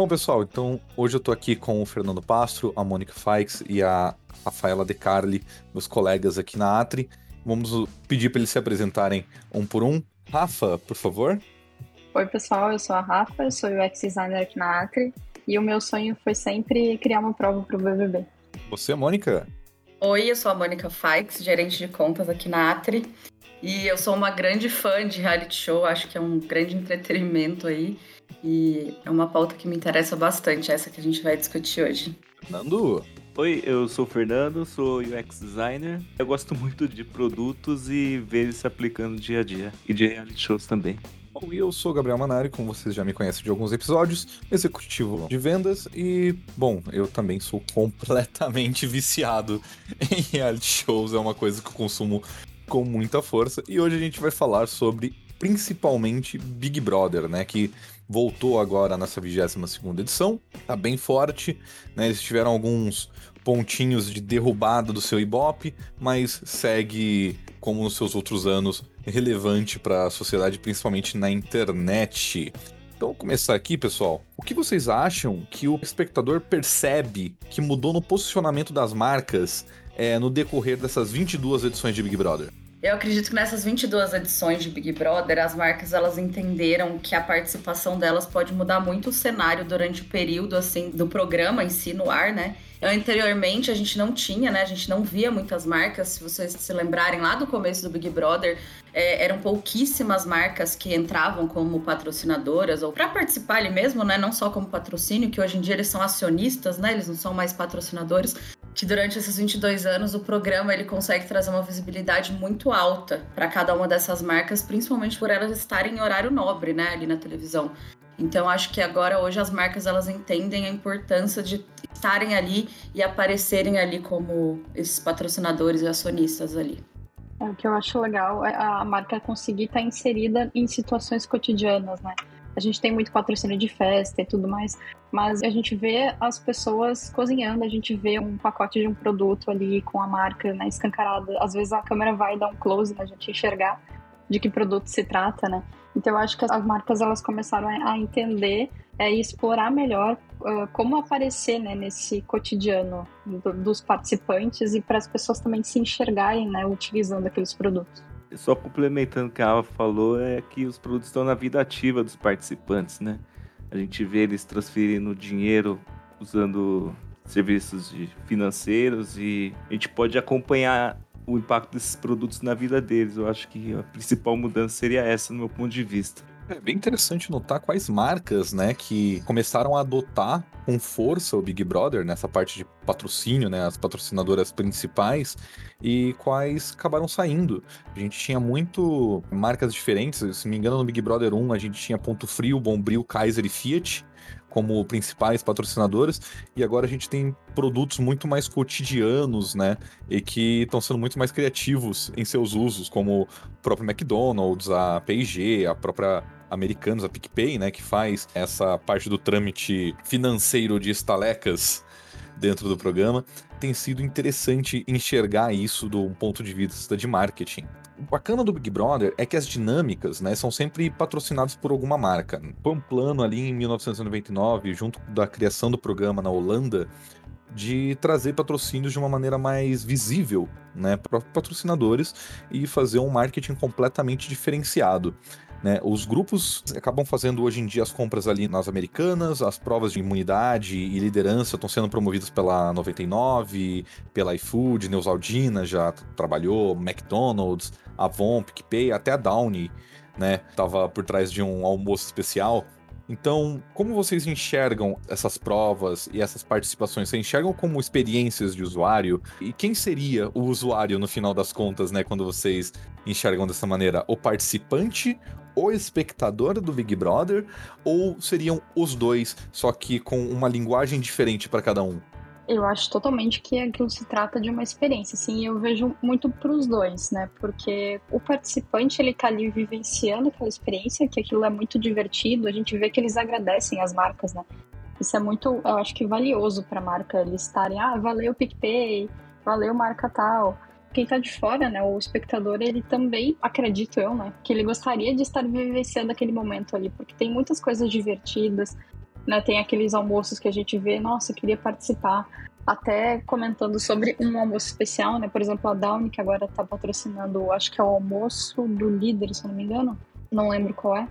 Bom, pessoal, então hoje eu tô aqui com o Fernando Pastro, a Mônica Faix e a Rafaela De Carli, meus colegas aqui na Atri. Vamos pedir para eles se apresentarem um por um. Rafa, por favor. Oi, pessoal, eu sou a Rafa, eu sou UX designer aqui na Atri e o meu sonho foi sempre criar uma prova para o BBB. Você, Mônica? Oi, eu sou a Mônica Faix, gerente de contas aqui na Atri. E eu sou uma grande fã de reality show, acho que é um grande entretenimento aí. E é uma pauta que me interessa bastante, essa que a gente vai discutir hoje. Fernando? Oi, eu sou o Fernando, sou UX designer. Eu gosto muito de produtos e ver eles se aplicando dia a dia. E de reality shows também. Bom, eu sou Gabriel Manari, como vocês já me conhecem de alguns episódios, executivo de vendas e, bom, eu também sou completamente viciado em reality shows, é uma coisa que eu consumo com muita força. E hoje a gente vai falar sobre principalmente Big Brother, né, que voltou agora nessa 22 segunda edição, tá bem forte, né? Eles tiveram alguns pontinhos de derrubada do seu Ibope, mas segue como nos seus outros anos relevante para a sociedade, principalmente na internet. Então, vou começar aqui, pessoal. O que vocês acham que o espectador percebe que mudou no posicionamento das marcas é, no decorrer dessas 22 edições de Big Brother? Eu acredito que nessas 22 edições de Big Brother, as marcas elas entenderam que a participação delas pode mudar muito o cenário durante o período assim do programa em si no ar, né? Anteriormente a gente não tinha, né? A gente não via muitas marcas. Se vocês se lembrarem lá do começo do Big Brother, é, eram pouquíssimas marcas que entravam como patrocinadoras ou para participar ali mesmo, né? Não só como patrocínio, que hoje em dia eles são acionistas, né? Eles não são mais patrocinadores que durante esses 22 anos o programa ele consegue trazer uma visibilidade muito alta para cada uma dessas marcas, principalmente por elas estarem em horário nobre, né, ali na televisão. Então acho que agora hoje as marcas elas entendem a importância de estarem ali e aparecerem ali como esses patrocinadores e acionistas ali. É, o que eu acho legal é a marca conseguir estar inserida em situações cotidianas, né? A gente tem muito patrocínio de festa e tudo mais, mas a gente vê as pessoas cozinhando, a gente vê um pacote de um produto ali com a marca né, escancarada. Às vezes a câmera vai dar um close na gente enxergar de que produto se trata, né? Então eu acho que as marcas elas começaram a entender é, e explorar melhor uh, como aparecer né, nesse cotidiano do, dos participantes e para as pessoas também se enxergarem né, utilizando aqueles produtos. Só complementando o que a Ava falou, é que os produtos estão na vida ativa dos participantes, né? A gente vê eles transferindo dinheiro usando serviços financeiros e a gente pode acompanhar o impacto desses produtos na vida deles. Eu acho que a principal mudança seria essa, no meu ponto de vista. É bem interessante notar quais marcas, né, que começaram a adotar com força o Big Brother nessa parte de patrocínio, né, as patrocinadoras principais e quais acabaram saindo. A gente tinha muito marcas diferentes, se me engano no Big Brother 1 a gente tinha Ponto Frio, Bombril, Kaiser e Fiat como principais patrocinadoras, e agora a gente tem produtos muito mais cotidianos, né? E que estão sendo muito mais criativos em seus usos, como o próprio McDonald's, a P&G, a própria Americanos, a PicPay, né? Que faz essa parte do trâmite financeiro de estalecas dentro do programa. Tem sido interessante enxergar isso do ponto de vista de marketing o bacana do Big Brother é que as dinâmicas, né, são sempre patrocinadas por alguma marca. Foi um plano ali em 1999, junto da criação do programa na Holanda, de trazer patrocínios de uma maneira mais visível, né, para patrocinadores e fazer um marketing completamente diferenciado. Né? Os grupos acabam fazendo hoje em dia as compras ali nas americanas, as provas de imunidade e liderança estão sendo promovidas pela 99, pela iFood, Neusaldina já trabalhou, McDonald's, Avon, PicPay, até a Downy, né? Tava por trás de um almoço especial. Então, como vocês enxergam essas provas e essas participações? Vocês enxergam como experiências de usuário? E quem seria o usuário no final das contas, né? Quando vocês enxergam dessa maneira? O participante o espectador do Big Brother ou seriam os dois, só que com uma linguagem diferente para cada um? Eu acho totalmente que aquilo se trata de uma experiência, assim, eu vejo muito para os dois, né? Porque o participante ele tá ali vivenciando aquela experiência, que aquilo é muito divertido, a gente vê que eles agradecem as marcas, né? Isso é muito, eu acho que valioso para a marca eles estarem, ah, valeu PicPay, valeu marca tal quem tá de fora, né, o espectador, ele também, acredito eu, né, que ele gostaria de estar vivenciando aquele momento ali, porque tem muitas coisas divertidas, né? Tem aqueles almoços que a gente vê, nossa, queria participar. Até comentando sobre um almoço especial, né? Por exemplo, a Downy, que agora tá patrocinando, acho que é o almoço do líder, se não me engano. Não lembro qual é.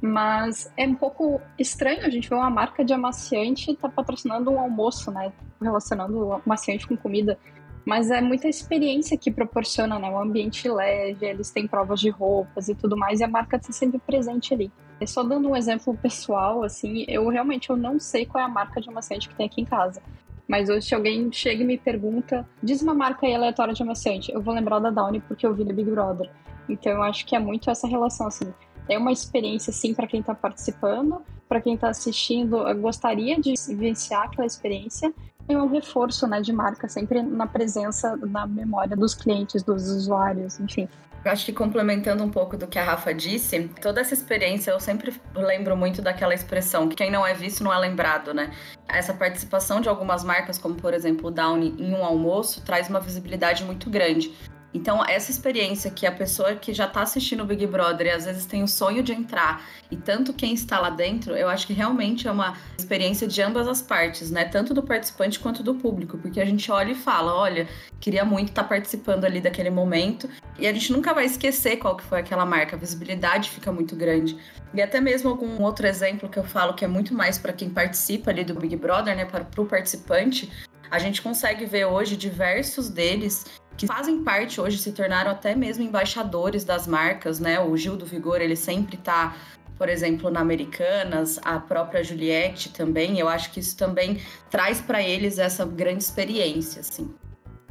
Mas é um pouco estranho a gente ver uma marca de amaciante tá patrocinando um almoço, né? Relacionando o amaciante com comida. Mas é muita experiência que proporciona, né? Um ambiente leve, eles têm provas de roupas e tudo mais, e a marca está sempre presente ali. É só dando um exemplo pessoal, assim, eu realmente eu não sei qual é a marca de amaciante que tem aqui em casa. Mas hoje, se alguém chega e me pergunta, diz uma marca aí aleatória de amaciante, eu vou lembrar da Downy porque eu vi no Big Brother. Então eu acho que é muito essa relação, assim. É uma experiência, sim, para quem está participando, para quem está assistindo, gostaria de vivenciar aquela experiência. É um reforço né, de marca, sempre na presença, na memória dos clientes, dos usuários, enfim. Eu acho que complementando um pouco do que a Rafa disse, toda essa experiência eu sempre lembro muito daquela expressão que quem não é visto não é lembrado, né? Essa participação de algumas marcas, como por exemplo o Downy, em um almoço, traz uma visibilidade muito grande. Então, essa experiência que a pessoa que já está assistindo o Big Brother e às vezes tem o sonho de entrar, e tanto quem está lá dentro, eu acho que realmente é uma experiência de ambas as partes, né? Tanto do participante quanto do público, porque a gente olha e fala: olha, queria muito estar tá participando ali daquele momento, e a gente nunca vai esquecer qual que foi aquela marca, a visibilidade fica muito grande. E até mesmo algum outro exemplo que eu falo que é muito mais para quem participa ali do Big Brother, né? Para o participante, a gente consegue ver hoje diversos deles que fazem parte hoje, se tornaram até mesmo embaixadores das marcas, né? O Gil do Vigor, ele sempre tá, por exemplo, na Americanas, a própria Juliette também. Eu acho que isso também traz para eles essa grande experiência, assim.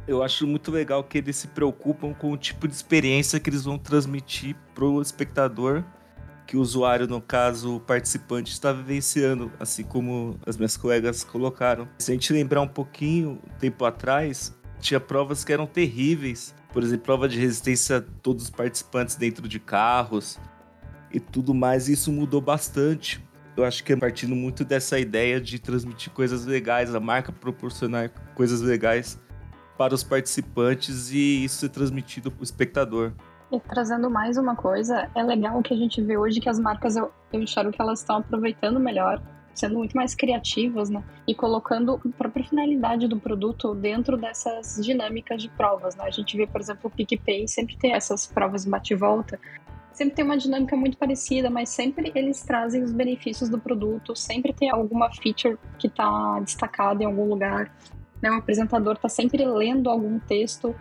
Eu acho muito legal que eles se preocupam com o tipo de experiência que eles vão transmitir pro espectador que o usuário, no caso, o participante, está vivenciando, assim como as minhas colegas colocaram. Se a gente lembrar um pouquinho, tempo atrás, tinha provas que eram terríveis. Por exemplo, prova de resistência a todos os participantes dentro de carros e tudo mais. E isso mudou bastante. Eu acho que é partindo muito dessa ideia de transmitir coisas legais, a marca proporcionar coisas legais para os participantes e isso ser transmitido para o espectador. E trazendo mais uma coisa, é legal que a gente vê hoje que as marcas, eu, eu enxergo que elas estão aproveitando melhor, sendo muito mais criativas, né? E colocando a própria finalidade do produto dentro dessas dinâmicas de provas, né? A gente vê, por exemplo, o PicPay sempre tem essas provas bate-volta, sempre tem uma dinâmica muito parecida, mas sempre eles trazem os benefícios do produto, sempre tem alguma feature que está destacada em algum lugar. Né? O apresentador está sempre lendo algum texto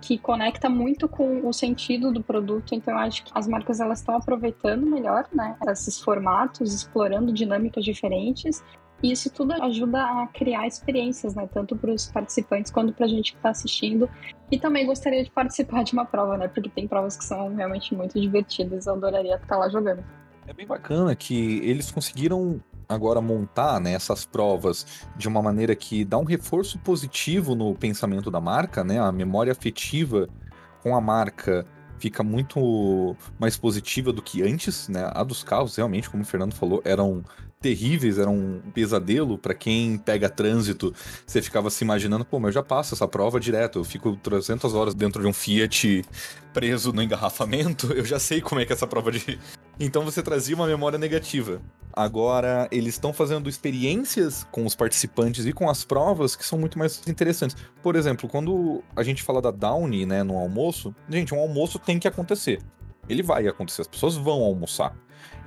que conecta muito com o sentido do produto. Então, eu acho que as marcas elas estão aproveitando melhor, né, esses formatos, explorando dinâmicas diferentes. E isso tudo ajuda a criar experiências, né, tanto para os participantes quanto para a gente que está assistindo. E também gostaria de participar de uma prova, né, porque tem provas que são realmente muito divertidas. Eu adoraria estar lá jogando. É bem bacana que eles conseguiram agora montar né, essas provas de uma maneira que dá um reforço positivo no pensamento da marca, né? A memória afetiva com a marca fica muito mais positiva do que antes, né? A dos carros, realmente, como o Fernando falou, eram terríveis, eram um pesadelo para quem pega trânsito. Você ficava se imaginando, pô, mas eu já passo essa prova direto, eu fico 300 horas dentro de um Fiat preso no engarrafamento, eu já sei como é que é essa prova de. Então você trazia uma memória negativa. Agora, eles estão fazendo experiências com os participantes e com as provas que são muito mais interessantes. Por exemplo, quando a gente fala da Downy, né, no almoço, gente, um almoço tem que acontecer. Ele vai acontecer, as pessoas vão almoçar.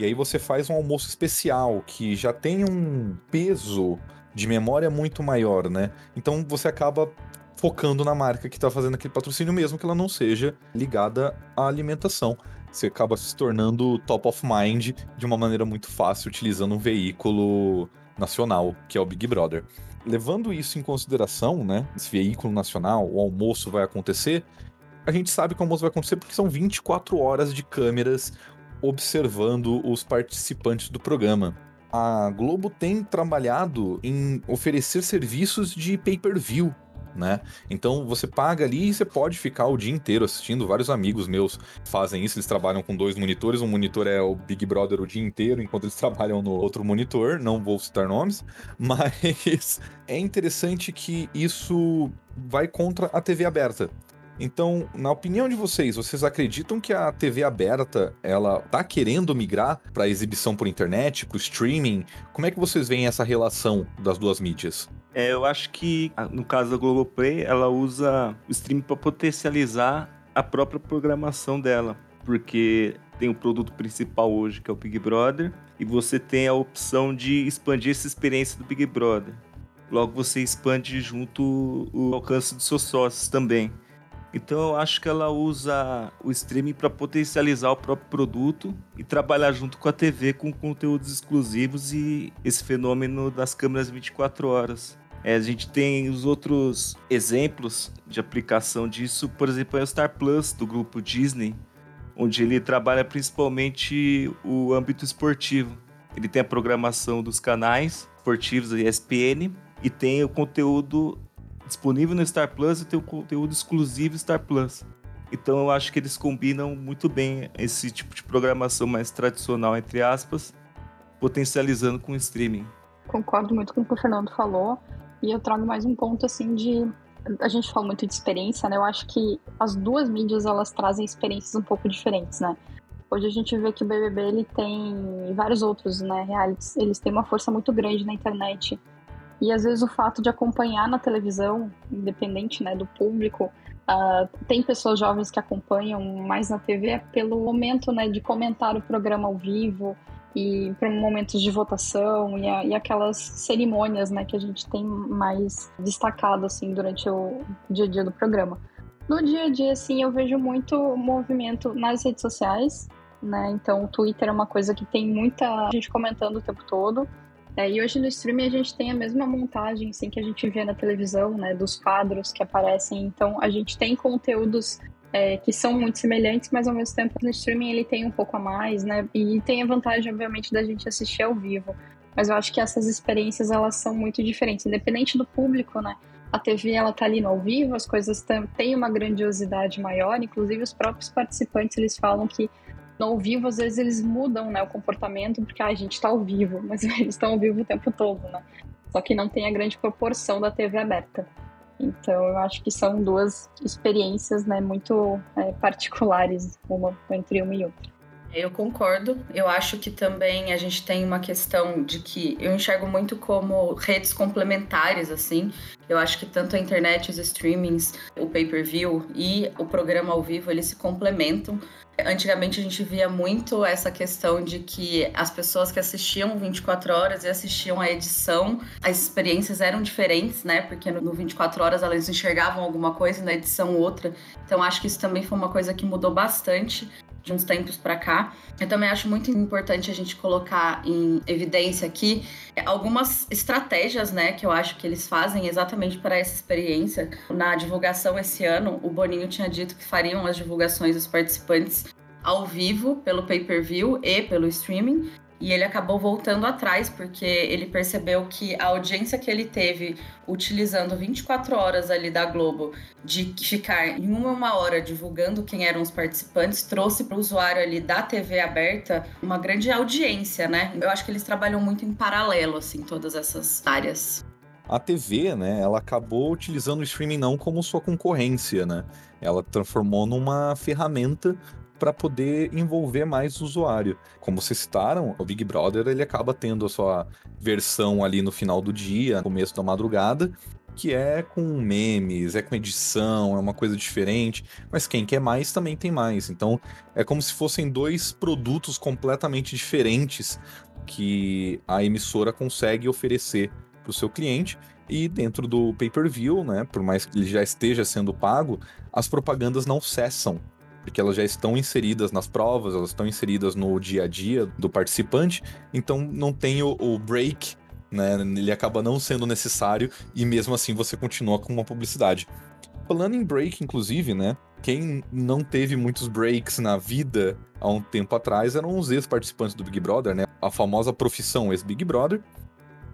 E aí você faz um almoço especial que já tem um peso de memória muito maior, né? Então você acaba focando na marca que está fazendo aquele patrocínio, mesmo que ela não seja ligada à alimentação você acaba se tornando top of mind de uma maneira muito fácil, utilizando um veículo nacional, que é o Big Brother. Levando isso em consideração, né, esse veículo nacional, o almoço vai acontecer, a gente sabe que o almoço vai acontecer porque são 24 horas de câmeras observando os participantes do programa. A Globo tem trabalhado em oferecer serviços de pay-per-view né? Então você paga ali e você pode ficar o dia inteiro assistindo. Vários amigos meus fazem isso, eles trabalham com dois monitores. Um monitor é o Big Brother o dia inteiro, enquanto eles trabalham no outro monitor. Não vou citar nomes, mas é interessante que isso vai contra a TV aberta. Então, na opinião de vocês, vocês acreditam que a TV aberta ela tá querendo migrar para exibição por internet, para streaming? Como é que vocês veem essa relação das duas mídias? É, eu acho que no caso da Globoplay, ela usa o streaming para potencializar a própria programação dela, porque tem o produto principal hoje que é o Big Brother e você tem a opção de expandir essa experiência do Big Brother. Logo você expande junto o alcance dos seus sócios também. Então eu acho que ela usa o streaming para potencializar o próprio produto e trabalhar junto com a TV com conteúdos exclusivos e esse fenômeno das câmeras 24 horas. É, a gente tem os outros exemplos de aplicação disso, por exemplo, é o Star Plus do grupo Disney, onde ele trabalha principalmente o âmbito esportivo. Ele tem a programação dos canais esportivos da ESPN e tem o conteúdo disponível no Star Plus e tem o conteúdo exclusivo Star Plus. Então eu acho que eles combinam muito bem esse tipo de programação mais tradicional, entre aspas, potencializando com o streaming. Concordo muito com o que o Fernando falou. E eu trago mais um ponto assim de a gente fala muito de experiência, né? Eu acho que as duas mídias elas trazem experiências um pouco diferentes, né? Hoje a gente vê que o BBB ele tem vários outros, né, realities, eles têm uma força muito grande na internet. E às vezes o fato de acompanhar na televisão, independente, né, do público, uh, tem pessoas jovens que acompanham mais na TV pelo momento, né, de comentar o programa ao vivo, e para momentos de votação e, a, e, aquelas cerimônias né, que a gente tem mais destacado assim durante o dia a dia do programa. No dia a dia, assim, eu vejo muito movimento nas redes sociais, né? Então, o Twitter é uma coisa que tem muita gente comentando o tempo todo. É, e hoje no streaming a gente tem a mesma montagem assim, que a gente vê na televisão, né? Dos quadros que aparecem. Então, a gente tem conteúdos é, que são muito semelhantes, mas ao mesmo tempo no streaming ele tem um pouco a mais, né? E tem a vantagem, obviamente, da gente assistir ao vivo. Mas eu acho que essas experiências elas são muito diferentes, independente do público, né? A TV ela tá ali no ao vivo, as coisas têm uma grandiosidade maior, inclusive os próprios participantes eles falam que no ao vivo às vezes eles mudam, né, o comportamento porque ah, a gente está ao vivo, mas eles estão ao vivo o tempo todo, né? Só que não tem a grande proporção da TV aberta. Então, eu acho que são duas experiências né, muito é, particulares, uma entre uma e outra. Eu concordo. Eu acho que também a gente tem uma questão de que eu enxergo muito como redes complementares, assim. Eu acho que tanto a internet, os streamings, o pay-per-view e o programa ao vivo, eles se complementam. Antigamente a gente via muito essa questão de que as pessoas que assistiam 24 horas e assistiam a edição, as experiências eram diferentes, né? Porque no 24 horas elas enxergavam alguma coisa na edição outra. Então acho que isso também foi uma coisa que mudou bastante de uns tempos para cá. Eu também acho muito importante a gente colocar em evidência aqui algumas estratégias, né, que eu acho que eles fazem exatamente para essa experiência. Na divulgação esse ano, o Boninho tinha dito que fariam as divulgações dos participantes ao vivo pelo pay-per-view e pelo streaming. E ele acabou voltando atrás, porque ele percebeu que a audiência que ele teve utilizando 24 horas ali da Globo de ficar em uma, uma hora divulgando quem eram os participantes, trouxe para o usuário ali da TV aberta uma grande audiência, né? Eu acho que eles trabalham muito em paralelo, assim, todas essas áreas a TV, né, ela acabou utilizando o streaming não como sua concorrência, né? Ela transformou numa ferramenta para poder envolver mais o usuário. Como vocês citaram, o Big Brother ele acaba tendo a sua versão ali no final do dia, começo da madrugada, que é com memes, é com edição, é uma coisa diferente, mas quem quer mais também tem mais. Então é como se fossem dois produtos completamente diferentes que a emissora consegue oferecer para o seu cliente. E dentro do pay-per-view, né, por mais que ele já esteja sendo pago, as propagandas não cessam porque elas já estão inseridas nas provas, elas estão inseridas no dia a dia do participante, então não tem o, o break, né? Ele acaba não sendo necessário e mesmo assim você continua com uma publicidade. Falando em break, inclusive, né? Quem não teve muitos breaks na vida há um tempo atrás eram os ex-participantes do Big Brother, né? A famosa profissão ex-Big Brother,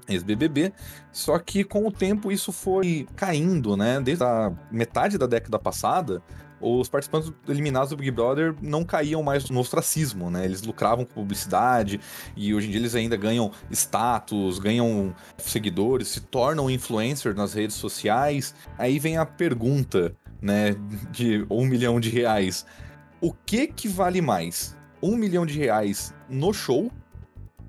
ex-BBB, só que com o tempo isso foi caindo, né? Desde a metade da década passada, os participantes eliminados do Big Brother não caíam mais no ostracismo, né? Eles lucravam com publicidade e hoje em dia eles ainda ganham status, ganham seguidores, se tornam influencers nas redes sociais. Aí vem a pergunta: né, de um milhão de reais. O que que vale mais? Um milhão de reais no show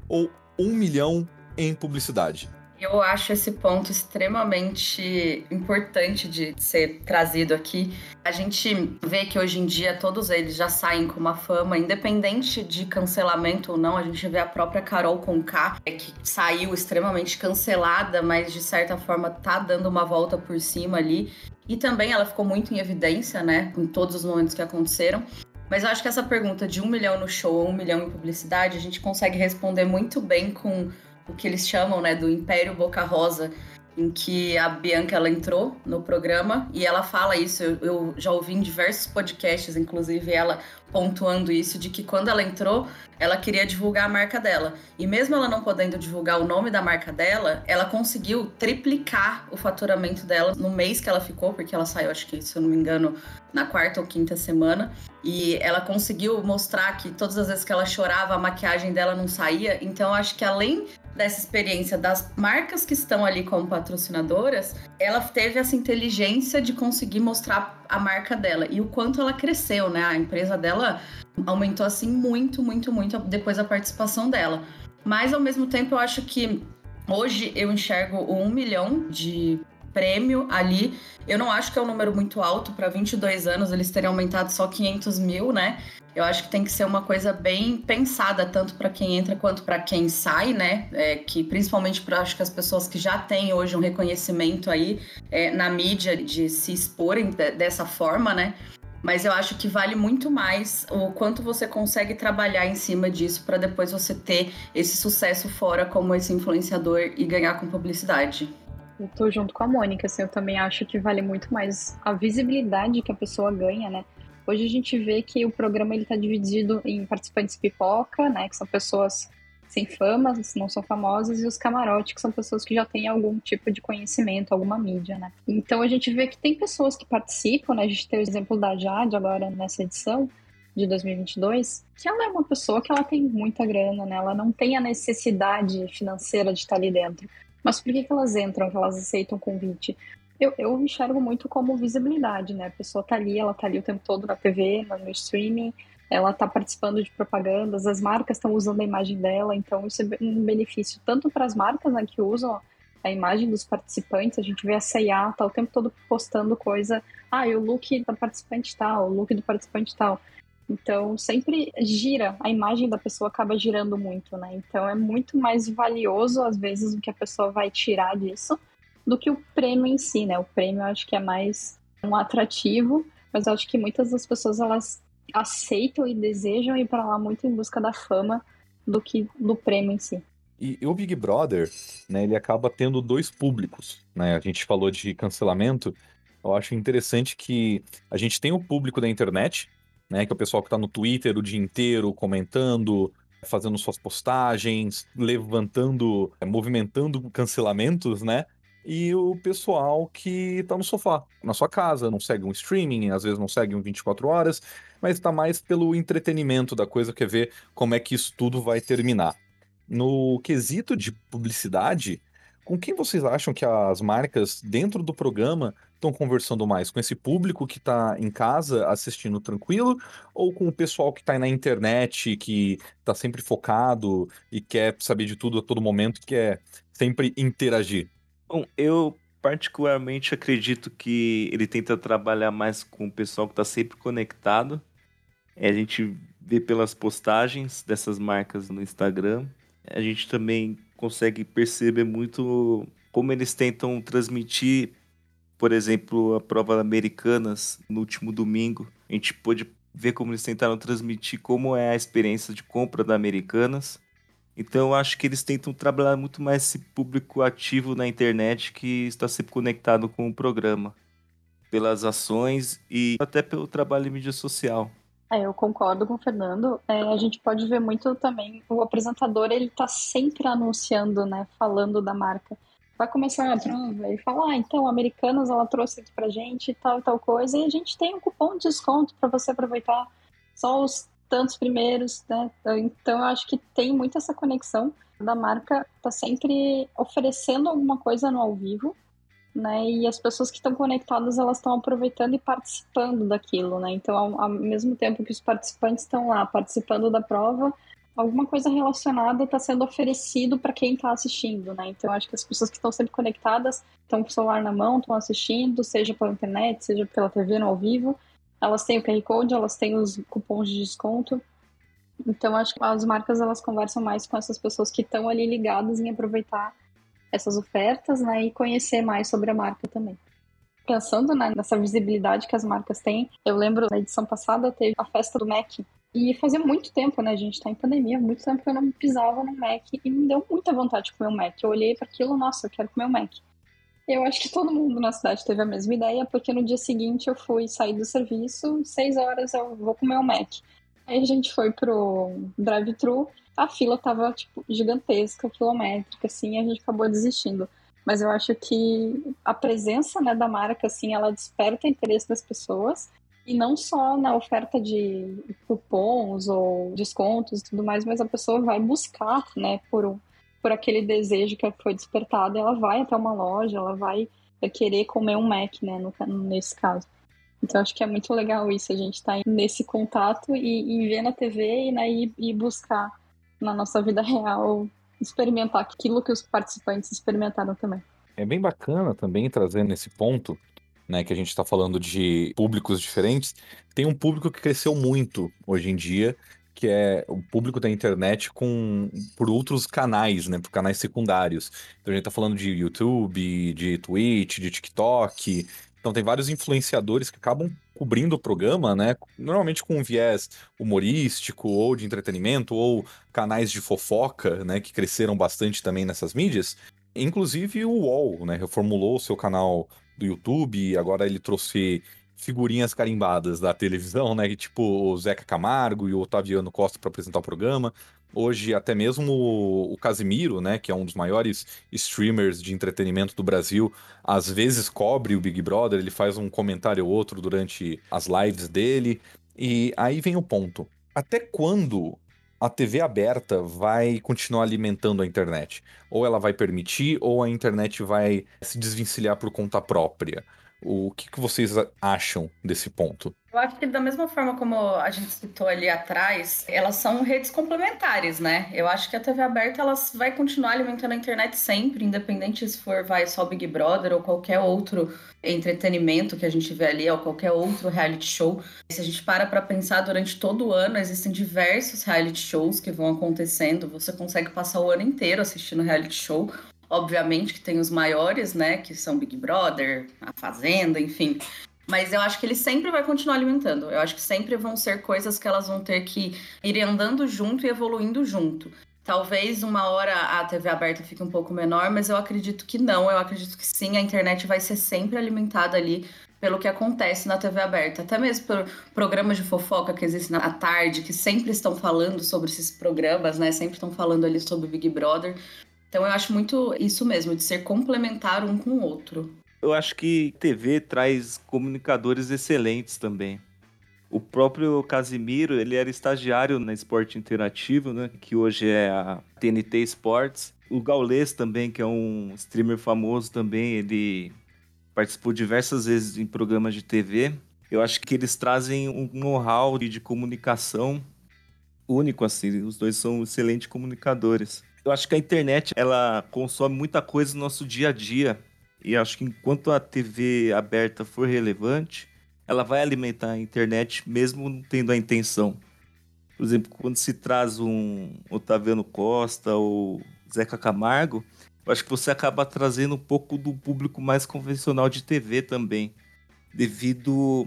ou um milhão em publicidade? Eu acho esse ponto extremamente importante de ser trazido aqui. A gente vê que hoje em dia todos eles já saem com uma fama, independente de cancelamento ou não. A gente vê a própria Carol Conká, que saiu extremamente cancelada, mas de certa forma tá dando uma volta por cima ali. E também ela ficou muito em evidência, né, em todos os momentos que aconteceram. Mas eu acho que essa pergunta de um milhão no show ou um milhão em publicidade, a gente consegue responder muito bem com o que eles chamam, né, do Império Boca Rosa, em que a Bianca ela entrou no programa e ela fala isso. Eu, eu, já ouvi em diversos podcasts, inclusive ela pontuando isso de que quando ela entrou, ela queria divulgar a marca dela. E mesmo ela não podendo divulgar o nome da marca dela, ela conseguiu triplicar o faturamento dela no mês que ela ficou, porque ela saiu, acho que, se eu não me engano, na quarta ou quinta semana. E ela conseguiu mostrar que todas as vezes que ela chorava, a maquiagem dela não saía. Então, acho que além dessa experiência das marcas que estão ali como patrocinadoras, ela teve essa inteligência de conseguir mostrar a marca dela e o quanto ela cresceu, né? A empresa dela aumentou assim muito, muito, muito depois da participação dela. Mas ao mesmo tempo eu acho que hoje eu enxergo um milhão de prêmio ali. Eu não acho que é um número muito alto para 22 anos eles terem aumentado só 500 mil, né? Eu acho que tem que ser uma coisa bem pensada, tanto para quem entra quanto para quem sai, né? É, que principalmente para acho que as pessoas que já têm hoje um reconhecimento aí é, na mídia de se exporem de, dessa forma, né? Mas eu acho que vale muito mais o quanto você consegue trabalhar em cima disso para depois você ter esse sucesso fora como esse influenciador e ganhar com publicidade. Eu tô junto com a Mônica, assim, eu também acho que vale muito mais a visibilidade que a pessoa ganha, né? Hoje a gente vê que o programa ele está dividido em participantes pipoca, né, que são pessoas sem fama, não são famosas, e os camarotes, que são pessoas que já têm algum tipo de conhecimento, alguma mídia, né. Então a gente vê que tem pessoas que participam, né, a gente tem o exemplo da Jade agora nessa edição, de 2022, que ela é uma pessoa que ela tem muita grana, né? Ela não tem a necessidade financeira de estar ali dentro. Mas por que, que elas entram, que elas aceitam o convite? Eu, eu enxergo muito como visibilidade, né? A pessoa tá ali, ela tá ali o tempo todo na TV, no streaming, ela tá participando de propagandas, as marcas estão usando a imagem dela, então isso é um benefício tanto para as marcas né, que usam a imagem dos participantes, a gente vê a C&A, tá o tempo todo postando coisa, ah, e o look da participante tal, o look do participante tal. Então, sempre gira, a imagem da pessoa acaba girando muito, né? Então, é muito mais valioso, às vezes, o que a pessoa vai tirar disso do que o prêmio em si, né? O prêmio eu acho que é mais um atrativo, mas eu acho que muitas das pessoas elas aceitam e desejam ir para lá muito em busca da fama do que do prêmio em si. E o Big Brother, né, ele acaba tendo dois públicos, né? A gente falou de cancelamento. Eu acho interessante que a gente tem o público da internet, né, que é o pessoal que está no Twitter o dia inteiro comentando, fazendo suas postagens, levantando, movimentando cancelamentos, né? e o pessoal que tá no sofá, na sua casa, não segue um streaming, às vezes não segue um 24 horas, mas tá mais pelo entretenimento da coisa, quer ver como é que isso tudo vai terminar. No quesito de publicidade, com quem vocês acham que as marcas dentro do programa estão conversando mais? Com esse público que está em casa assistindo tranquilo ou com o pessoal que está na internet, que está sempre focado e quer saber de tudo a todo momento, quer sempre interagir? Bom, eu particularmente acredito que ele tenta trabalhar mais com o pessoal que está sempre conectado. É, a gente vê pelas postagens dessas marcas no Instagram. A gente também consegue perceber muito como eles tentam transmitir, por exemplo, a prova Americanas no último domingo. A gente pôde ver como eles tentaram transmitir como é a experiência de compra da Americanas então eu acho que eles tentam trabalhar muito mais esse público ativo na internet que está sempre conectado com o programa, pelas ações e até pelo trabalho em mídia social. É, eu concordo com o Fernando. É, a gente pode ver muito também o apresentador, ele está sempre anunciando, né, falando da marca. Vai começar a prova, ele fala, ah, então, Americanas, ela trouxe aqui pra gente tal e tal coisa, e a gente tem um cupom de desconto para você aproveitar só os tantos primeiros, né? Então eu acho que tem muito essa conexão da marca tá sempre oferecendo alguma coisa no ao vivo né? E as pessoas que estão conectadas, elas estão aproveitando e participando daquilo, né? Então, ao, ao mesmo tempo que os participantes estão lá participando da prova, alguma coisa relacionada está sendo oferecido para quem está assistindo, né? Então, acho que as pessoas que estão sempre conectadas, estão com o celular na mão, estão assistindo, seja pela internet, seja pela TV no ao vivo, elas têm o QR Code, elas têm os cupons de desconto. Então, acho que as marcas elas conversam mais com essas pessoas que estão ali ligadas em aproveitar essas ofertas, né, e conhecer mais sobre a marca também. Pensando né, nessa visibilidade que as marcas têm, eu lembro na edição passada teve a festa do Mac. E fazia muito tempo, né? A gente tá em pandemia, muito tempo que eu não pisava no Mac e me deu muita vontade de comer um Mac. Eu olhei para aquilo, nossa, eu quero comer um Mac. Eu acho que todo mundo na cidade teve a mesma ideia, porque no dia seguinte eu fui sair do serviço, seis horas eu vou comer um Mac. Aí a gente foi pro drive-thru, a fila tava, tipo, gigantesca, quilométrica, assim, e a gente acabou desistindo. Mas eu acho que a presença, né, da marca, assim, ela desperta interesse das pessoas, e não só na oferta de cupons ou descontos e tudo mais, mas a pessoa vai buscar, né, por por aquele desejo que foi despertado, ela vai até uma loja, ela vai querer comer um Mac, né, no, nesse caso. Então acho que é muito legal isso, a gente estar tá nesse contato e, e ver na TV e, né, e, e buscar na nossa vida real experimentar aquilo que os participantes experimentaram também. É bem bacana também trazer nesse ponto, né, que a gente está falando de públicos diferentes. Tem um público que cresceu muito hoje em dia, que é o público da internet com por outros canais, né, por canais secundários. Então a gente tá falando de YouTube, de Twitch, de TikTok. Então tem vários influenciadores que acabam cobrindo o programa, né, normalmente com um viés humorístico ou de entretenimento ou canais de fofoca, né, que cresceram bastante também nessas mídias. Inclusive o UOL, né, reformulou o seu canal do YouTube, agora ele trouxe figurinhas carimbadas da televisão, né? Tipo o Zeca Camargo e o Otaviano Costa para apresentar o programa. Hoje, até mesmo o, o Casimiro, né? Que é um dos maiores streamers de entretenimento do Brasil, às vezes cobre o Big Brother, ele faz um comentário ou outro durante as lives dele. E aí vem o ponto. Até quando a TV aberta vai continuar alimentando a internet? Ou ela vai permitir, ou a internet vai se desvencilhar por conta própria? O que, que vocês acham desse ponto? Eu acho que da mesma forma como a gente citou ali atrás, elas são redes complementares, né? Eu acho que a TV aberta elas vai continuar alimentando a internet sempre, independente se for vai só Big Brother ou qualquer outro entretenimento que a gente vê ali, ou qualquer outro reality show. Se a gente para para pensar durante todo o ano, existem diversos reality shows que vão acontecendo. Você consegue passar o ano inteiro assistindo reality show. Obviamente que tem os maiores, né? Que são Big Brother, A Fazenda, enfim. Mas eu acho que ele sempre vai continuar alimentando. Eu acho que sempre vão ser coisas que elas vão ter que ir andando junto e evoluindo junto. Talvez uma hora a TV aberta fique um pouco menor, mas eu acredito que não. Eu acredito que sim, a internet vai ser sempre alimentada ali pelo que acontece na TV aberta. Até mesmo por programas de fofoca que existem à tarde, que sempre estão falando sobre esses programas, né? Sempre estão falando ali sobre Big Brother. Então eu acho muito isso mesmo, de ser complementar um com o outro. Eu acho que TV traz comunicadores excelentes também. O próprio Casimiro, ele era estagiário na Esporte Interativo, né? Que hoje é a TNT Sports. O Gaules também, que é um streamer famoso também, ele participou diversas vezes em programas de TV. Eu acho que eles trazem um know-how de comunicação único, assim. Os dois são excelentes comunicadores. Eu acho que a internet, ela consome muita coisa no nosso dia a dia. E acho que enquanto a TV aberta for relevante, ela vai alimentar a internet mesmo não tendo a intenção. Por exemplo, quando se traz um Otaviano Costa ou Zeca Camargo, eu acho que você acaba trazendo um pouco do público mais convencional de TV também, devido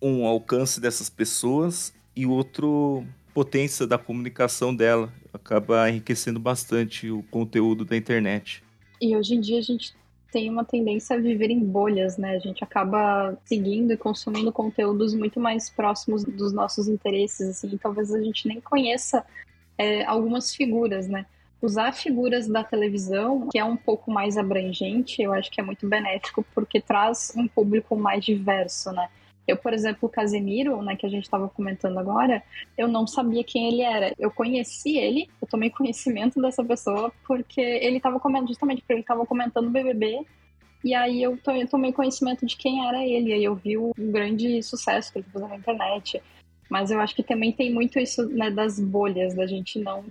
um alcance dessas pessoas e outro potência da comunicação dela. Acaba enriquecendo bastante o conteúdo da internet. E hoje em dia a gente tem uma tendência a viver em bolhas, né? A gente acaba seguindo e consumindo conteúdos muito mais próximos dos nossos interesses, assim, talvez a gente nem conheça é, algumas figuras, né? Usar figuras da televisão, que é um pouco mais abrangente, eu acho que é muito benéfico, porque traz um público mais diverso, né? Eu, por exemplo, o Casemiro, né, que a gente estava comentando agora, eu não sabia quem ele era. Eu conheci ele, eu tomei conhecimento dessa pessoa porque ele estava comentando, justamente porque ele estava comentando o BBB E aí eu tomei conhecimento de quem era ele, aí eu vi o grande sucesso que ele fez na internet. Mas eu acho que também tem muito isso né, das bolhas, da gente não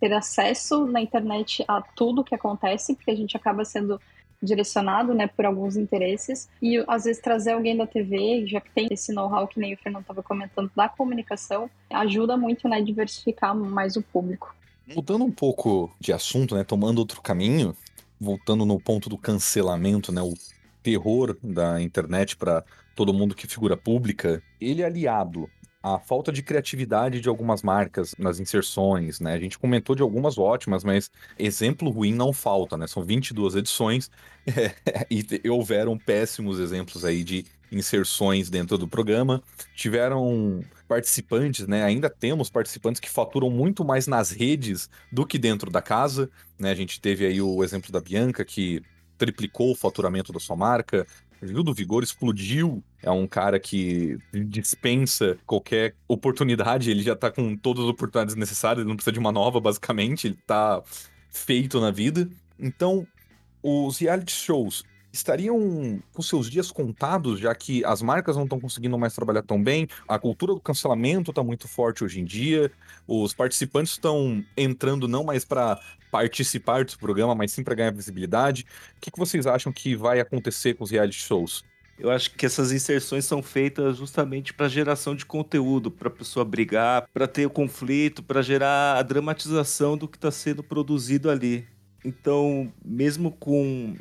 ter acesso na internet a tudo que acontece, porque a gente acaba sendo direcionado, né, por alguns interesses e às vezes trazer alguém da TV, já que tem esse know-how que nem o Fernando estava comentando da comunicação, ajuda muito, né, a diversificar mais o público. Mudando um pouco de assunto, né, tomando outro caminho, voltando no ponto do cancelamento, né, o terror da internet para todo mundo que figura pública, ele é aliado à falta de criatividade de algumas marcas nas inserções, né? A gente comentou de algumas ótimas, mas exemplo ruim não falta, né? São 22 edições e houveram péssimos exemplos aí de inserções dentro do programa. Tiveram participantes, né? Ainda temos participantes que faturam muito mais nas redes do que dentro da casa, né? A gente teve aí o exemplo da Bianca que triplicou o faturamento da sua marca. Gil do Vigor explodiu. É um cara que dispensa qualquer oportunidade. Ele já tá com todas as oportunidades necessárias. Ele não precisa de uma nova, basicamente. Ele tá feito na vida. Então, os reality shows estariam com seus dias contados, já que as marcas não estão conseguindo mais trabalhar tão bem, a cultura do cancelamento está muito forte hoje em dia, os participantes estão entrando não mais para participar do programa, mas sim para ganhar visibilidade. O que, que vocês acham que vai acontecer com os reality shows? Eu acho que essas inserções são feitas justamente para geração de conteúdo, para a pessoa brigar, para ter o conflito, para gerar a dramatização do que está sendo produzido ali. Então, mesmo com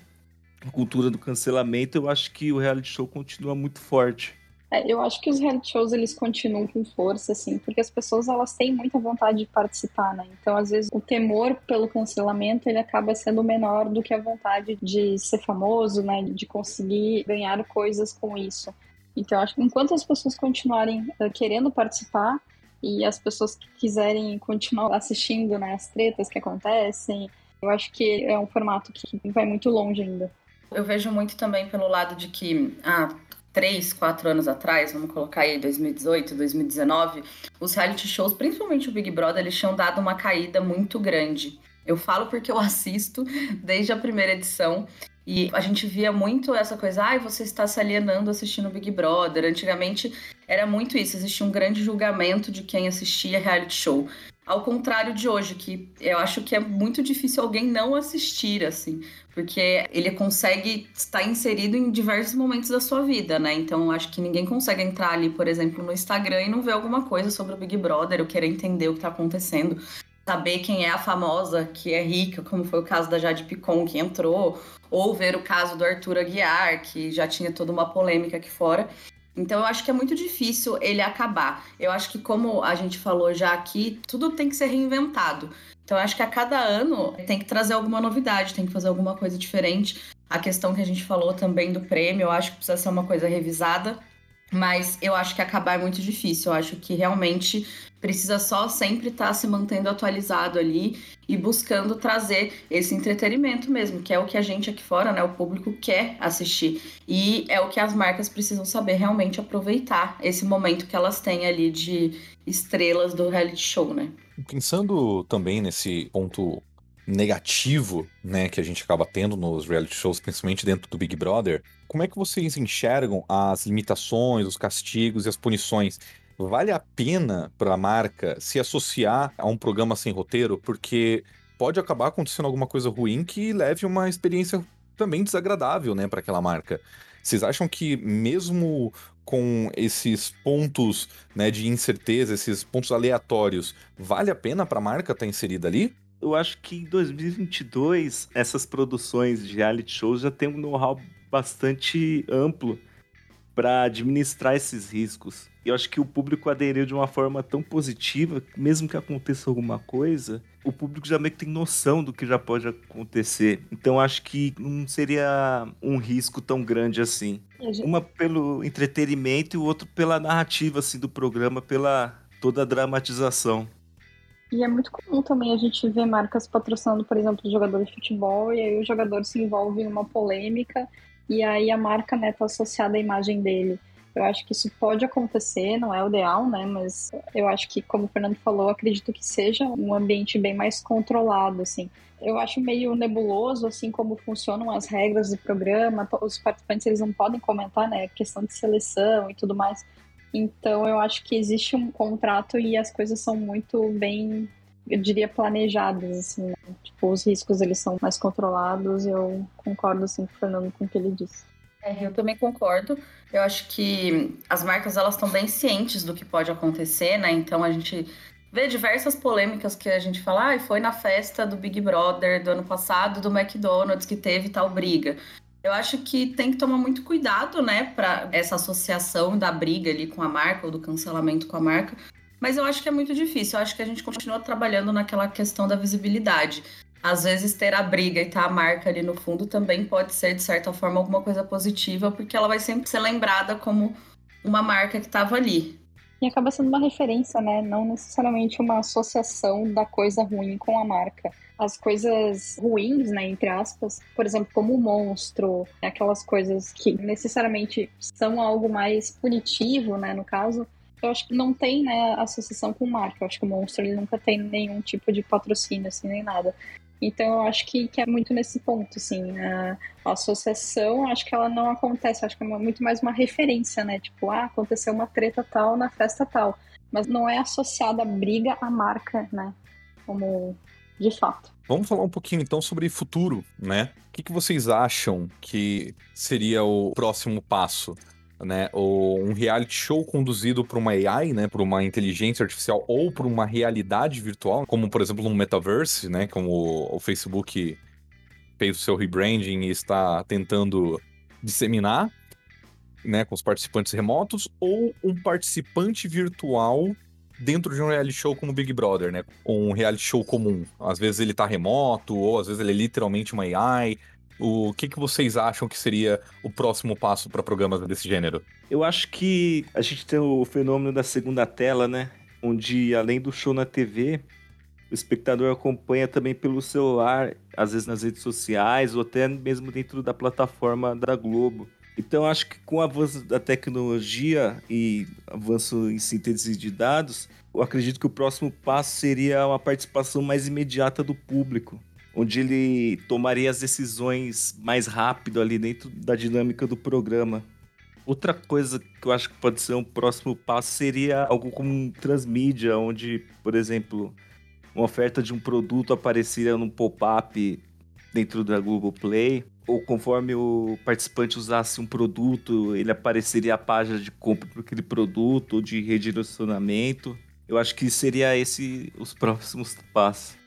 cultura do cancelamento, eu acho que o reality show continua muito forte. É, eu acho que os reality shows eles continuam com força, assim, porque as pessoas elas têm muita vontade de participar, né? Então, às vezes, o temor pelo cancelamento ele acaba sendo menor do que a vontade de ser famoso, né? De conseguir ganhar coisas com isso. Então, acho que enquanto as pessoas continuarem uh, querendo participar e as pessoas que quiserem continuar assistindo, né, as tretas que acontecem, eu acho que é um formato que vai muito longe ainda. Eu vejo muito também pelo lado de que, ah, três, quatro anos atrás, vamos colocar aí 2018, 2019, os reality shows, principalmente o Big Brother, eles tinham dado uma caída muito grande. Eu falo porque eu assisto desde a primeira edição e a gente via muito essa coisa, ai, ah, você está se alienando assistindo Big Brother. Antigamente era muito isso, existia um grande julgamento de quem assistia reality show. Ao contrário de hoje, que eu acho que é muito difícil alguém não assistir, assim, porque ele consegue estar inserido em diversos momentos da sua vida, né? Então acho que ninguém consegue entrar ali, por exemplo, no Instagram e não ver alguma coisa sobre o Big Brother, ou querer entender o que tá acontecendo. Saber quem é a famosa que é rica, como foi o caso da Jade Picon que entrou, ou ver o caso do Arthur Aguiar, que já tinha toda uma polêmica aqui fora. Então eu acho que é muito difícil ele acabar. Eu acho que, como a gente falou já aqui, tudo tem que ser reinventado. Então eu acho que a cada ano tem que trazer alguma novidade, tem que fazer alguma coisa diferente. A questão que a gente falou também do prêmio, eu acho que precisa ser uma coisa revisada. Mas eu acho que acabar é muito difícil. Eu acho que realmente precisa só sempre estar tá se mantendo atualizado ali e buscando trazer esse entretenimento mesmo, que é o que a gente aqui fora, né, o público quer assistir. E é o que as marcas precisam saber realmente aproveitar esse momento que elas têm ali de estrelas do reality show, né? Pensando também nesse ponto negativo, né, que a gente acaba tendo nos reality shows, principalmente dentro do Big Brother, como é que vocês enxergam as limitações, os castigos e as punições? Vale a pena para a marca se associar a um programa sem roteiro? Porque pode acabar acontecendo alguma coisa ruim que leve uma experiência também desagradável, né, para aquela marca. Vocês acham que mesmo com esses pontos, né, de incerteza, esses pontos aleatórios, vale a pena para a marca estar tá inserida ali? Eu acho que em 2022 essas produções de reality shows já têm um know-how bastante amplo para administrar esses riscos. E eu acho que o público aderiu de uma forma tão positiva, que mesmo que aconteça alguma coisa, o público já meio que tem noção do que já pode acontecer. Então acho que não seria um risco tão grande assim. Gente... Uma pelo entretenimento e o outro pela narrativa assim do programa, pela toda a dramatização. E é muito comum também a gente ver marcas patrocinando, por exemplo, jogador de futebol, e aí o jogador se envolve em uma polêmica, e aí a marca né, tá associada à imagem dele. Eu acho que isso pode acontecer, não é o ideal, né? Mas eu acho que, como o Fernando falou, acredito que seja um ambiente bem mais controlado, assim. Eu acho meio nebuloso, assim, como funcionam as regras do programa. Os participantes, eles não podem comentar, né? Questão de seleção e tudo mais. Então, eu acho que existe um contrato e as coisas são muito bem, eu diria, planejadas, assim. Né? Tipo, os riscos, eles são mais controlados. Eu concordo, assim, com o Fernando com o que ele disse. É, eu também concordo. Eu acho que as marcas elas estão bem cientes do que pode acontecer, né? Então a gente vê diversas polêmicas que a gente fala, ah, foi na festa do Big Brother do ano passado, do McDonald's, que teve tal briga. Eu acho que tem que tomar muito cuidado, né, para essa associação da briga ali com a marca ou do cancelamento com a marca. Mas eu acho que é muito difícil. Eu acho que a gente continua trabalhando naquela questão da visibilidade às vezes ter a briga e tá a marca ali no fundo também pode ser, de certa forma, alguma coisa positiva, porque ela vai sempre ser lembrada como uma marca que estava ali. E acaba sendo uma referência, né? Não necessariamente uma associação da coisa ruim com a marca. As coisas ruins, né, entre aspas, por exemplo, como o monstro, aquelas coisas que necessariamente são algo mais punitivo, né, no caso, eu acho que não tem, né, associação com marca. Eu acho que o monstro ele nunca tem nenhum tipo de patrocínio, assim, nem nada. Então, eu acho que, que é muito nesse ponto, assim, a, a associação, acho que ela não acontece, acho que é muito mais uma referência, né, tipo, ah, aconteceu uma treta tal na festa tal, mas não é associada a briga à marca, né, como de fato. Vamos falar um pouquinho então sobre futuro, né? O que, que vocês acham que seria o próximo passo? Né, ou um reality show conduzido por uma AI, né, por uma inteligência artificial ou por uma realidade virtual, como por exemplo no metaverse, né, como o Facebook fez o seu rebranding e está tentando disseminar, né, com os participantes remotos, ou um participante virtual dentro de um reality show como Big Brother, né? Um reality show comum. Às vezes ele tá remoto, ou às vezes ele é literalmente uma AI. O que, que vocês acham que seria o próximo passo para programas desse gênero? Eu acho que a gente tem o fenômeno da segunda tela, né? Onde além do show na TV, o espectador acompanha também pelo celular, às vezes nas redes sociais ou até mesmo dentro da plataforma da Globo. Então acho que com o avanço da tecnologia e avanço em síntese de dados, eu acredito que o próximo passo seria uma participação mais imediata do público onde ele tomaria as decisões mais rápido ali dentro da dinâmica do programa. Outra coisa que eu acho que pode ser um próximo passo seria algo como um transmídia, onde, por exemplo, uma oferta de um produto apareceria num pop-up dentro da Google Play, ou conforme o participante usasse um produto, ele apareceria a página de compra para aquele produto, ou de redirecionamento. Eu acho que seria esse os próximos passos.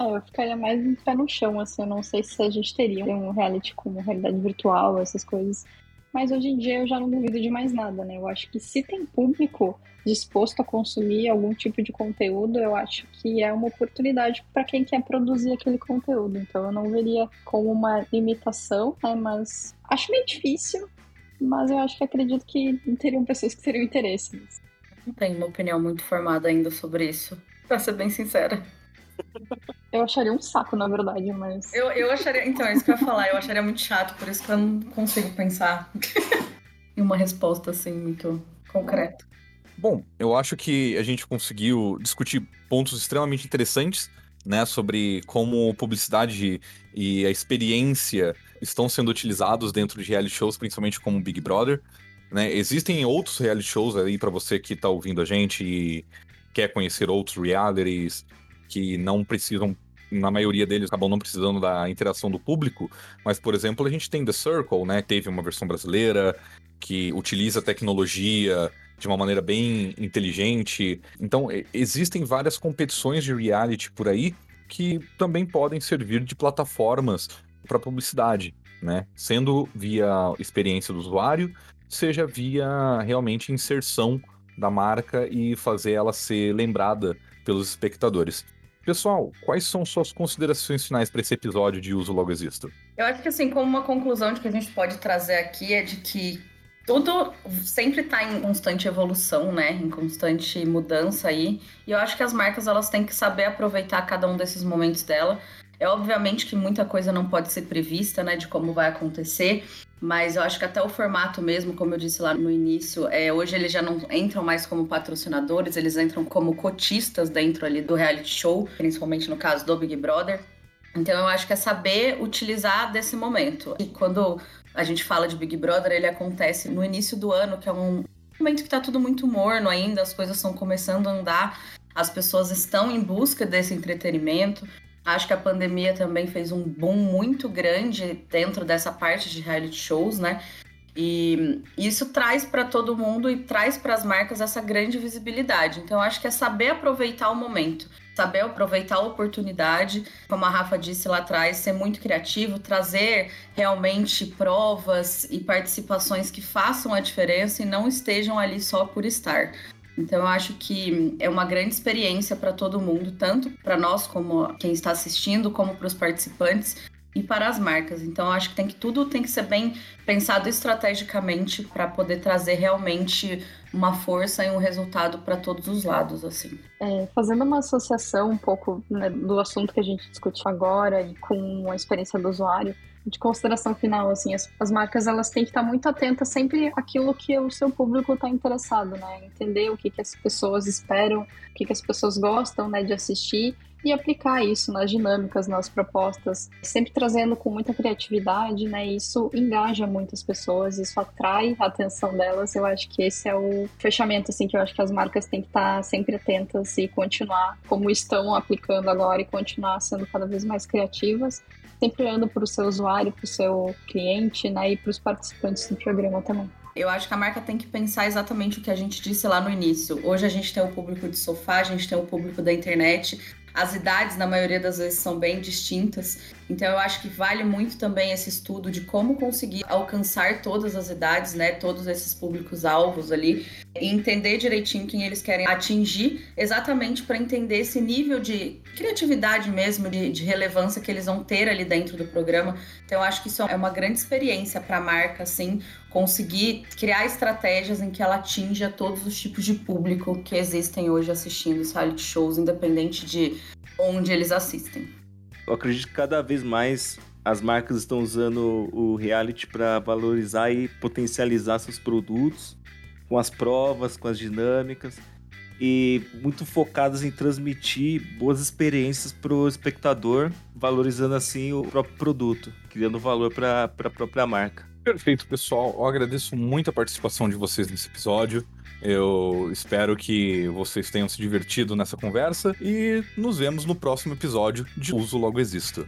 É, eu ficaria mais em pé no chão, assim. Eu não sei se a gente teria um reality como realidade virtual, essas coisas. Mas hoje em dia eu já não duvido de mais nada, né? Eu acho que se tem público disposto a consumir algum tipo de conteúdo, eu acho que é uma oportunidade para quem quer produzir aquele conteúdo. Então eu não veria como uma limitação, né? Mas acho meio difícil, mas eu acho que acredito que teriam pessoas que teriam interesse nisso. Não tenho uma opinião muito formada ainda sobre isso, pra ser bem sincera. Eu acharia um saco, na verdade, mas. Eu, eu acharia. Então, é isso que eu ia falar. Eu acharia muito chato, por isso que eu não consigo pensar em uma resposta assim muito concreta. Bom, eu acho que a gente conseguiu discutir pontos extremamente interessantes, né, sobre como publicidade e a experiência estão sendo utilizados dentro de reality shows, principalmente como Big Brother. Né? Existem outros reality shows aí para você que está ouvindo a gente e quer conhecer outros realities, que não precisam na maioria deles acabam não precisando da interação do público, mas, por exemplo, a gente tem The Circle, né? Teve uma versão brasileira que utiliza tecnologia de uma maneira bem inteligente. Então, existem várias competições de reality por aí que também podem servir de plataformas para publicidade, né? Sendo via experiência do usuário, seja via realmente inserção da marca e fazer ela ser lembrada pelos espectadores. Pessoal, quais são suas considerações finais para esse episódio de Uso Logo Existo? Eu acho que, assim, como uma conclusão de que a gente pode trazer aqui é de que tudo sempre está em constante evolução, né? Em constante mudança aí. E eu acho que as marcas elas têm que saber aproveitar cada um desses momentos dela. É obviamente que muita coisa não pode ser prevista, né? De como vai acontecer. Mas eu acho que até o formato mesmo, como eu disse lá no início, é, hoje eles já não entram mais como patrocinadores, eles entram como cotistas dentro ali do reality show, principalmente no caso do Big Brother. Então eu acho que é saber utilizar desse momento. E quando a gente fala de Big Brother, ele acontece no início do ano, que é um momento que tá tudo muito morno ainda, as coisas estão começando a andar, as pessoas estão em busca desse entretenimento. Acho que a pandemia também fez um boom muito grande dentro dessa parte de reality shows, né? E isso traz para todo mundo e traz para as marcas essa grande visibilidade. Então, acho que é saber aproveitar o momento, saber aproveitar a oportunidade, como a Rafa disse lá atrás, ser muito criativo, trazer realmente provas e participações que façam a diferença e não estejam ali só por estar. Então eu acho que é uma grande experiência para todo mundo, tanto para nós como quem está assistindo, como para os participantes e para as marcas. Então eu acho que tem que tudo tem que ser bem pensado estrategicamente para poder trazer realmente uma força e um resultado para todos os lados, assim. É, fazendo uma associação um pouco né, do assunto que a gente discutiu agora e com a experiência do usuário, de consideração final, assim, as, as marcas elas têm que estar muito atentas sempre àquilo que o seu público está interessado, né? Entender o que, que as pessoas esperam, o que, que as pessoas gostam, né, de assistir e aplicar isso nas dinâmicas, nas propostas, sempre trazendo com muita criatividade, né? Isso engaja muitas pessoas, isso atrai a atenção delas. Eu acho que esse é o fechamento, assim, que eu acho que as marcas têm que estar sempre atentas e continuar como estão aplicando agora e continuar sendo cada vez mais criativas sempre olhando para o seu usuário, para o seu cliente, né, e para os participantes do programa também. Eu acho que a marca tem que pensar exatamente o que a gente disse lá no início. Hoje a gente tem o público de sofá, a gente tem o público da internet, as idades, na maioria das vezes, são bem distintas. Então, eu acho que vale muito também esse estudo de como conseguir alcançar todas as idades, né? Todos esses públicos-alvos ali. E entender direitinho quem eles querem atingir, exatamente para entender esse nível de criatividade mesmo, de, de, relevância que eles vão ter ali dentro do programa. Então, eu acho que isso é uma grande experiência para a marca, assim, conseguir criar estratégias em que ela atinja todos os tipos de público que existem hoje assistindo os reality shows, independente de onde eles assistem. Eu acredito que cada vez mais as marcas estão usando o reality para valorizar e potencializar seus produtos com as provas, com as dinâmicas e muito focadas em transmitir boas experiências para o espectador, valorizando assim o próprio produto, criando valor para a própria marca. Perfeito, pessoal. Eu agradeço muito a participação de vocês nesse episódio. Eu espero que vocês tenham se divertido nessa conversa e nos vemos no próximo episódio de Uso Logo Existo.